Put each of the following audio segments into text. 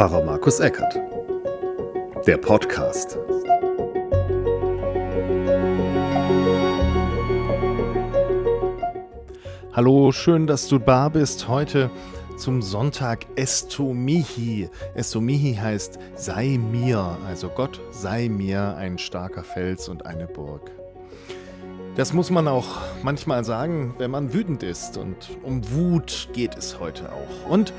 Pfarrer Markus Eckert. Der Podcast. Hallo, schön, dass du da bist heute zum Sonntag Estomihi. Estomihi heißt sei mir, also Gott sei mir ein starker Fels und eine Burg. Das muss man auch manchmal sagen, wenn man wütend ist. Und um Wut geht es heute auch. Und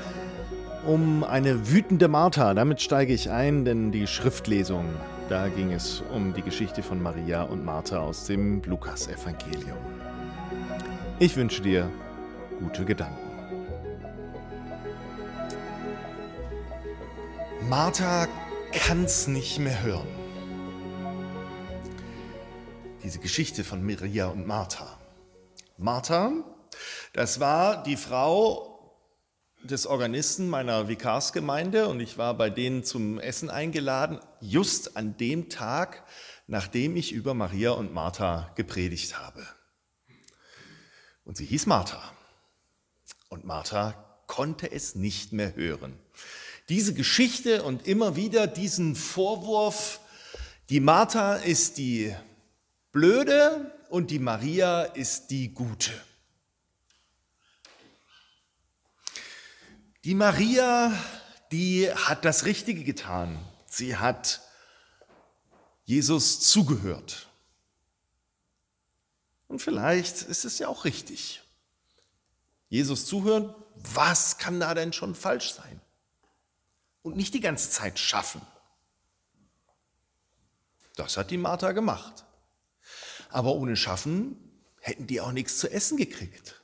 um eine wütende Martha. Damit steige ich ein, denn die Schriftlesung, da ging es um die Geschichte von Maria und Martha aus dem Lukas-Evangelium. Ich wünsche dir gute Gedanken. Martha kann's nicht mehr hören. Diese Geschichte von Maria und Martha. Martha, das war die Frau, des Organisten meiner Vikarsgemeinde und ich war bei denen zum Essen eingeladen, just an dem Tag, nachdem ich über Maria und Martha gepredigt habe. Und sie hieß Martha. Und Martha konnte es nicht mehr hören. Diese Geschichte und immer wieder diesen Vorwurf, die Martha ist die Blöde und die Maria ist die Gute. Die Maria, die hat das Richtige getan. Sie hat Jesus zugehört. Und vielleicht ist es ja auch richtig. Jesus zuhören, was kann da denn schon falsch sein? Und nicht die ganze Zeit schaffen. Das hat die Martha gemacht. Aber ohne Schaffen hätten die auch nichts zu essen gekriegt.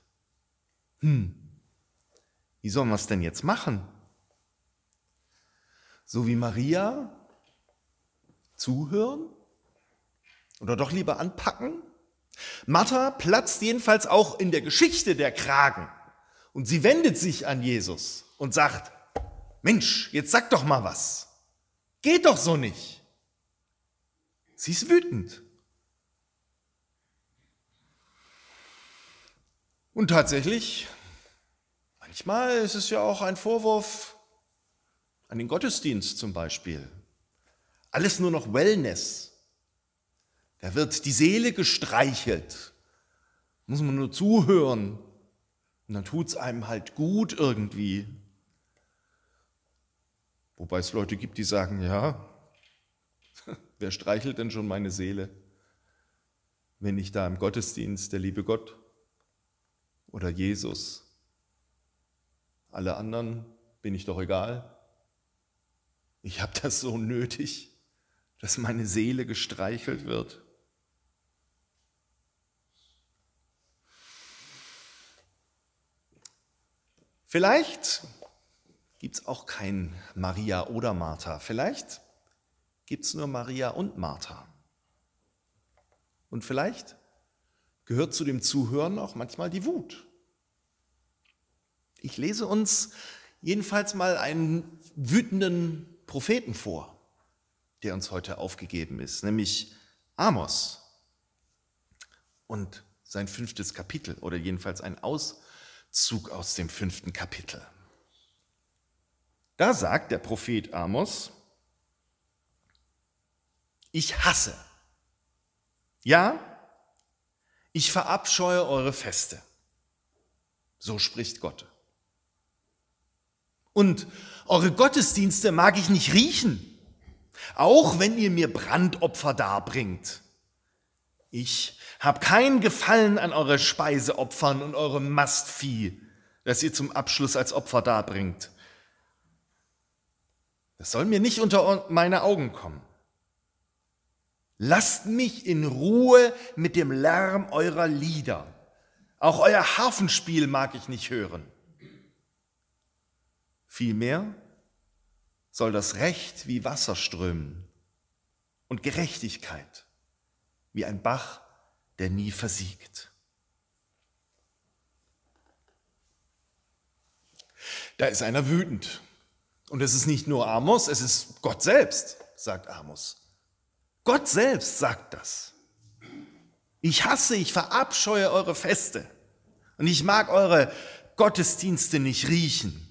Hm, wie sollen wir es denn jetzt machen? So wie Maria? Zuhören? Oder doch lieber anpacken? Martha platzt jedenfalls auch in der Geschichte der Kragen. Und sie wendet sich an Jesus und sagt, Mensch, jetzt sag doch mal was. Geht doch so nicht. Sie ist wütend. Und tatsächlich Manchmal ist es ja auch ein Vorwurf an den Gottesdienst zum Beispiel. Alles nur noch Wellness. Da wird die Seele gestreichelt. Muss man nur zuhören. Und dann tut es einem halt gut irgendwie. Wobei es Leute gibt, die sagen, ja, wer streichelt denn schon meine Seele, wenn nicht da im Gottesdienst der liebe Gott oder Jesus? Alle anderen bin ich doch egal. Ich habe das so nötig, dass meine Seele gestreichelt wird. Vielleicht gibt es auch kein Maria oder Martha. Vielleicht gibt es nur Maria und Martha. Und vielleicht gehört zu dem Zuhören auch manchmal die Wut. Ich lese uns jedenfalls mal einen wütenden Propheten vor, der uns heute aufgegeben ist, nämlich Amos und sein fünftes Kapitel oder jedenfalls ein Auszug aus dem fünften Kapitel. Da sagt der Prophet Amos, ich hasse, ja, ich verabscheue eure Feste. So spricht Gott. Und eure Gottesdienste mag ich nicht riechen, auch wenn ihr mir Brandopfer darbringt. Ich habe kein Gefallen an eure Speiseopfern und eurem Mastvieh, das ihr zum Abschluss als Opfer darbringt. Das soll mir nicht unter meine Augen kommen. Lasst mich in Ruhe mit dem Lärm eurer Lieder. Auch euer Hafenspiel mag ich nicht hören. Vielmehr soll das Recht wie Wasser strömen und Gerechtigkeit wie ein Bach, der nie versiegt. Da ist einer wütend. Und es ist nicht nur Amos, es ist Gott selbst, sagt Amos. Gott selbst sagt das. Ich hasse, ich verabscheue eure Feste und ich mag eure Gottesdienste nicht riechen.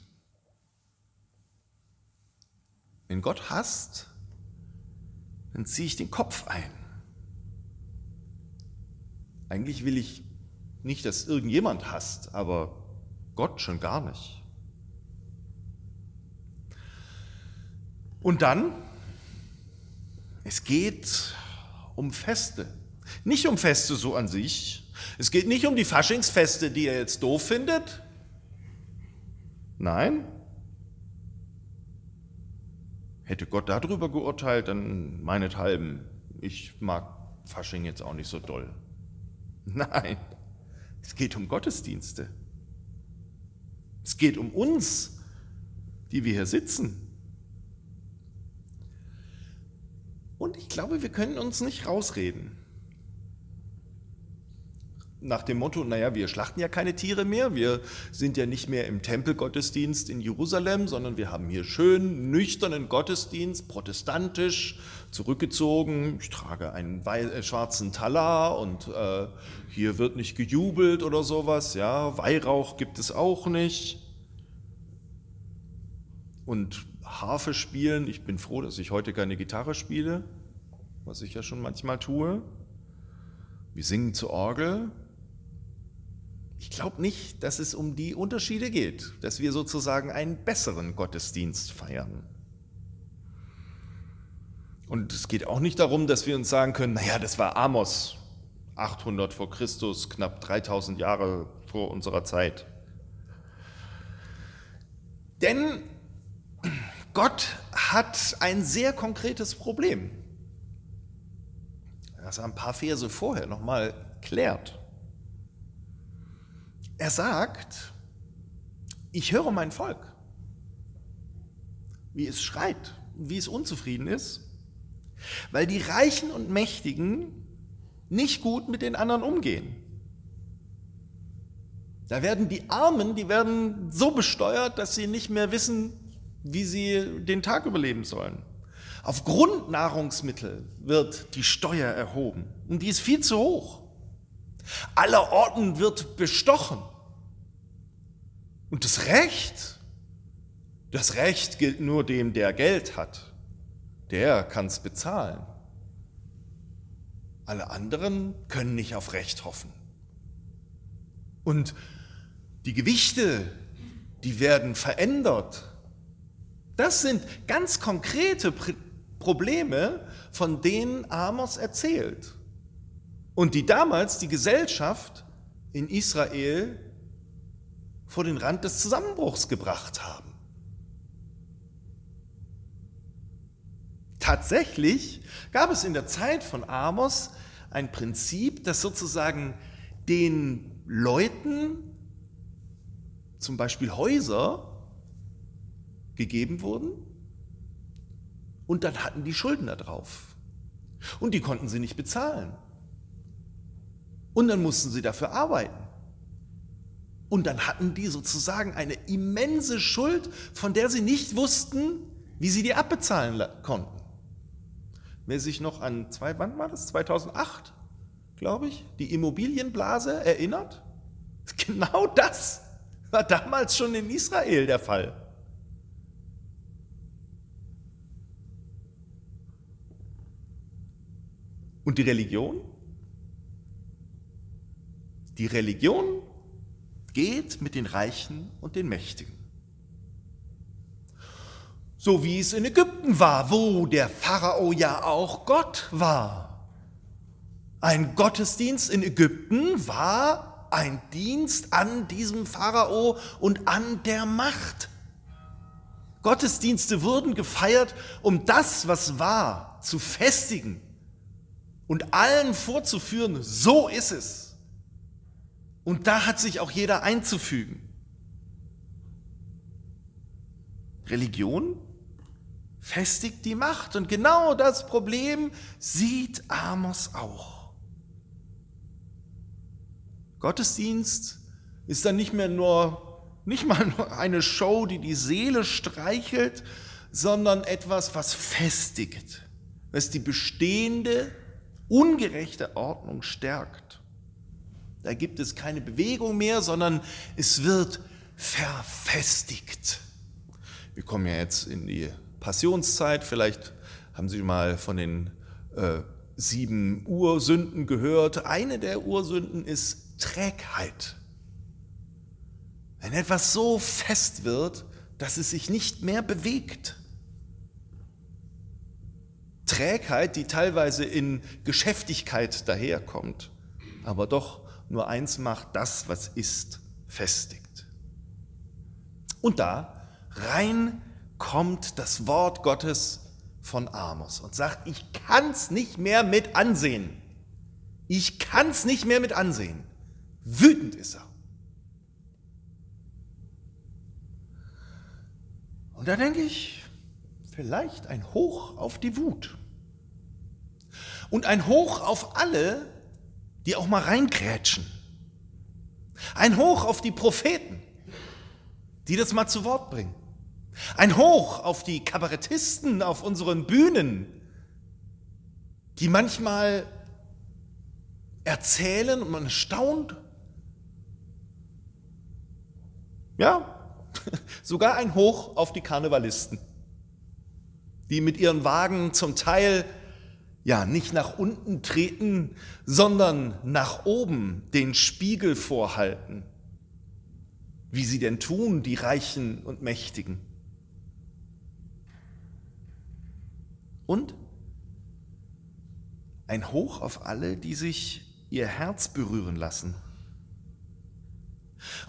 Wenn Gott hasst, dann ziehe ich den Kopf ein. Eigentlich will ich nicht, dass irgendjemand hasst, aber Gott schon gar nicht. Und dann, es geht um Feste. Nicht um Feste so an sich. Es geht nicht um die Faschingsfeste, die er jetzt doof findet. Nein. Hätte Gott darüber geurteilt, dann meinethalben, ich mag Fasching jetzt auch nicht so doll. Nein, es geht um Gottesdienste. Es geht um uns, die wir hier sitzen. Und ich glaube, wir können uns nicht rausreden. Nach dem Motto, naja, wir schlachten ja keine Tiere mehr, wir sind ja nicht mehr im Tempelgottesdienst in Jerusalem, sondern wir haben hier schön nüchternen Gottesdienst, protestantisch, zurückgezogen. Ich trage einen äh, schwarzen Talar und äh, hier wird nicht gejubelt oder sowas. Ja, Weihrauch gibt es auch nicht. Und Harfe spielen. Ich bin froh, dass ich heute keine Gitarre spiele, was ich ja schon manchmal tue. Wir singen zur Orgel. Ich glaube nicht, dass es um die Unterschiede geht, dass wir sozusagen einen besseren Gottesdienst feiern. Und es geht auch nicht darum, dass wir uns sagen können, naja, das war Amos, 800 vor Christus, knapp 3000 Jahre vor unserer Zeit. Denn Gott hat ein sehr konkretes Problem, das er ein paar Verse vorher nochmal klärt. Er sagt, ich höre mein Volk, wie es schreit, wie es unzufrieden ist, weil die Reichen und Mächtigen nicht gut mit den anderen umgehen. Da werden die Armen, die werden so besteuert, dass sie nicht mehr wissen, wie sie den Tag überleben sollen. Auf Grundnahrungsmittel wird die Steuer erhoben und die ist viel zu hoch. Aller Orten wird bestochen. Und das Recht, das Recht gilt nur dem, der Geld hat. Der kann es bezahlen. Alle anderen können nicht auf Recht hoffen. Und die Gewichte, die werden verändert das sind ganz konkrete Probleme, von denen Amos erzählt und die damals die Gesellschaft in Israel vor den Rand des Zusammenbruchs gebracht haben. Tatsächlich gab es in der Zeit von Amos ein Prinzip, das sozusagen den Leuten, zum Beispiel Häuser, gegeben wurden und dann hatten die Schulden da drauf. Und die konnten sie nicht bezahlen. Und dann mussten sie dafür arbeiten. Und dann hatten die sozusagen eine immense Schuld, von der sie nicht wussten, wie sie die abbezahlen konnten. Wer sich noch an, zwei, wann war das? 2008, glaube ich, die Immobilienblase erinnert? Genau das war damals schon in Israel der Fall. Und die Religion? Die Religion geht mit den Reichen und den Mächtigen. So wie es in Ägypten war, wo der Pharao ja auch Gott war. Ein Gottesdienst in Ägypten war ein Dienst an diesem Pharao und an der Macht. Gottesdienste wurden gefeiert, um das, was war, zu festigen und allen vorzuführen, so ist es. Und da hat sich auch jeder einzufügen. Religion festigt die Macht und genau das Problem sieht Amos auch. Gottesdienst ist dann nicht mehr nur, nicht mal nur eine Show, die die Seele streichelt, sondern etwas, was festigt, was die bestehende ungerechte Ordnung stärkt. Da gibt es keine Bewegung mehr, sondern es wird verfestigt. Wir kommen ja jetzt in die Passionszeit. Vielleicht haben Sie mal von den äh, sieben Ursünden gehört. Eine der Ursünden ist Trägheit. Wenn etwas so fest wird, dass es sich nicht mehr bewegt. Trägheit, die teilweise in Geschäftigkeit daherkommt, aber doch nur eins macht, das, was ist, festigt. Und da rein kommt das Wort Gottes von Amos und sagt, ich kann es nicht mehr mit ansehen. Ich kann es nicht mehr mit ansehen. Wütend ist er. Und da denke ich, vielleicht ein Hoch auf die Wut. Und ein Hoch auf alle, die auch mal reingrätschen. Ein Hoch auf die Propheten, die das mal zu Wort bringen. Ein Hoch auf die Kabarettisten auf unseren Bühnen, die manchmal erzählen und man staunt. Ja, sogar ein Hoch auf die Karnevalisten, die mit ihren Wagen zum Teil ja nicht nach unten treten, sondern nach oben den Spiegel vorhalten, wie sie denn tun, die Reichen und Mächtigen. Und? Ein Hoch auf alle, die sich ihr Herz berühren lassen.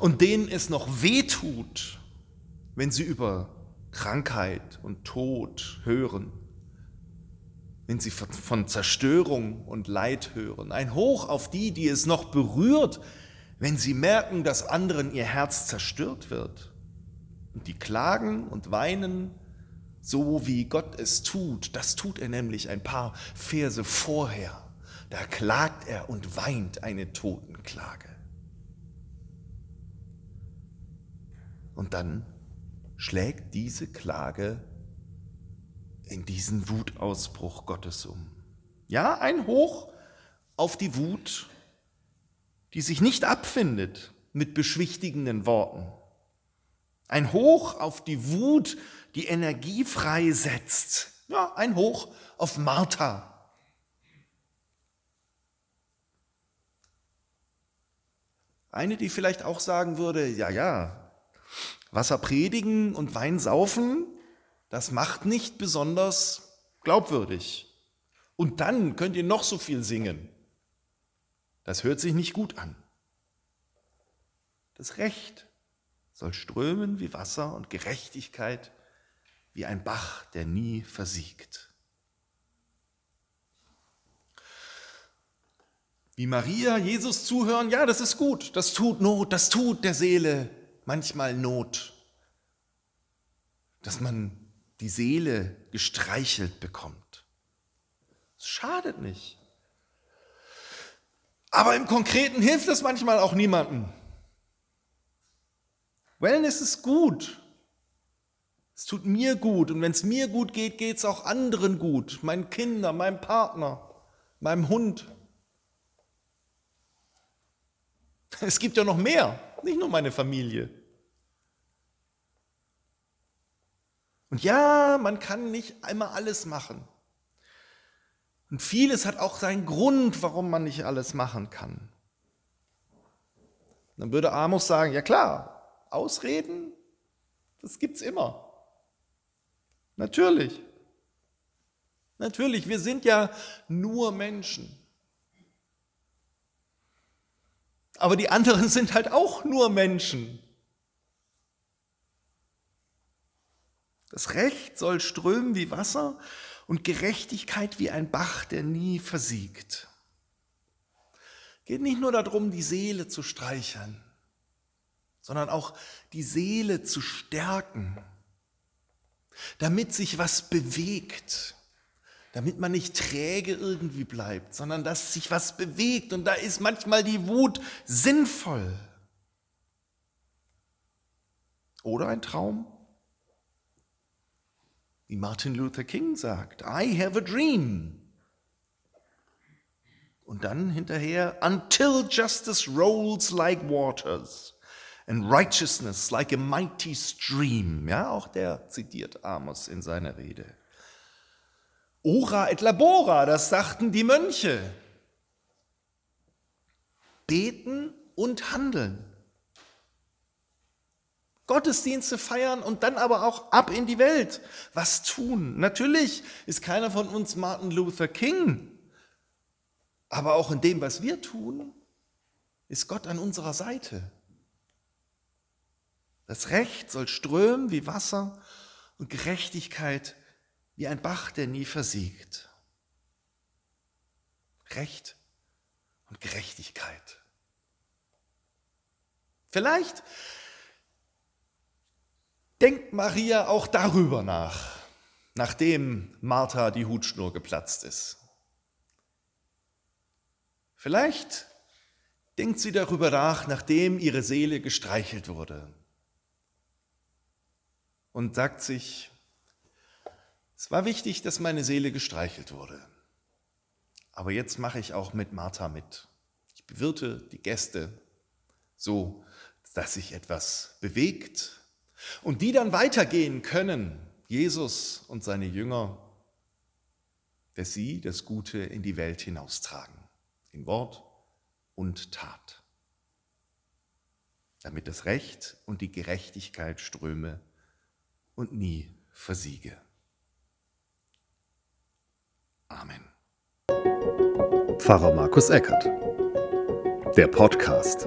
Und denen es noch weh tut, wenn sie über Krankheit und Tod hören, wenn sie von Zerstörung und Leid hören. Ein Hoch auf die, die es noch berührt, wenn sie merken, dass anderen ihr Herz zerstört wird. Und die klagen und weinen so wie Gott es tut. Das tut er nämlich ein paar Verse vorher. Da klagt er und weint eine Totenklage. Und dann schlägt diese Klage in diesen Wutausbruch Gottes um. Ja, ein Hoch auf die Wut, die sich nicht abfindet mit beschwichtigenden Worten. Ein Hoch auf die Wut, die Energie freisetzt. Ja, ein Hoch auf Martha. Eine, die vielleicht auch sagen würde, ja, ja, Wasser predigen und Wein saufen, das macht nicht besonders glaubwürdig. Und dann könnt ihr noch so viel singen. Das hört sich nicht gut an. Das Recht soll strömen wie Wasser und Gerechtigkeit wie ein Bach, der nie versiegt. Wie Maria Jesus zuhören, ja, das ist gut, das tut Not, das tut der Seele manchmal Not, dass man die Seele gestreichelt bekommt. Es schadet nicht. Aber im Konkreten hilft es manchmal auch niemandem. Wellness ist gut, es tut mir gut und wenn es mir gut geht, geht es auch anderen gut, meinen Kindern, meinem Partner, meinem Hund. Es gibt ja noch mehr, nicht nur meine Familie. Und ja, man kann nicht einmal alles machen. Und vieles hat auch seinen Grund, warum man nicht alles machen kann. Dann würde Amos sagen, ja klar, Ausreden, das gibt's immer. Natürlich. Natürlich, wir sind ja nur Menschen. Aber die anderen sind halt auch nur Menschen. Das Recht soll strömen wie Wasser und Gerechtigkeit wie ein Bach, der nie versiegt. Geht nicht nur darum, die Seele zu streicheln, sondern auch die Seele zu stärken damit sich was bewegt, damit man nicht träge irgendwie bleibt, sondern dass sich was bewegt und da ist manchmal die Wut sinnvoll. Oder ein Traum, wie Martin Luther King sagt, I have a dream. Und dann hinterher, until justice rolls like waters and righteousness like a mighty stream. Ja, auch der zitiert Amos in seiner Rede. Ora et labora, das sagten die Mönche. Beten und handeln. Gottesdienste feiern und dann aber auch ab in die Welt. Was tun? Natürlich ist keiner von uns Martin Luther King, aber auch in dem, was wir tun, ist Gott an unserer Seite. Das Recht soll strömen wie Wasser und Gerechtigkeit wie ein Bach, der nie versiegt. Recht und Gerechtigkeit. Vielleicht denkt Maria auch darüber nach, nachdem Martha die Hutschnur geplatzt ist. Vielleicht denkt sie darüber nach, nachdem ihre Seele gestreichelt wurde und sagt sich, es war wichtig, dass meine Seele gestreichelt wurde. Aber jetzt mache ich auch mit Martha mit. Ich bewirte die Gäste so, dass sich etwas bewegt und die dann weitergehen können, Jesus und seine Jünger, dass sie das Gute in die Welt hinaustragen, in Wort und Tat, damit das Recht und die Gerechtigkeit ströme und nie versiege. Amen. Pfarrer Markus Eckert. Der Podcast.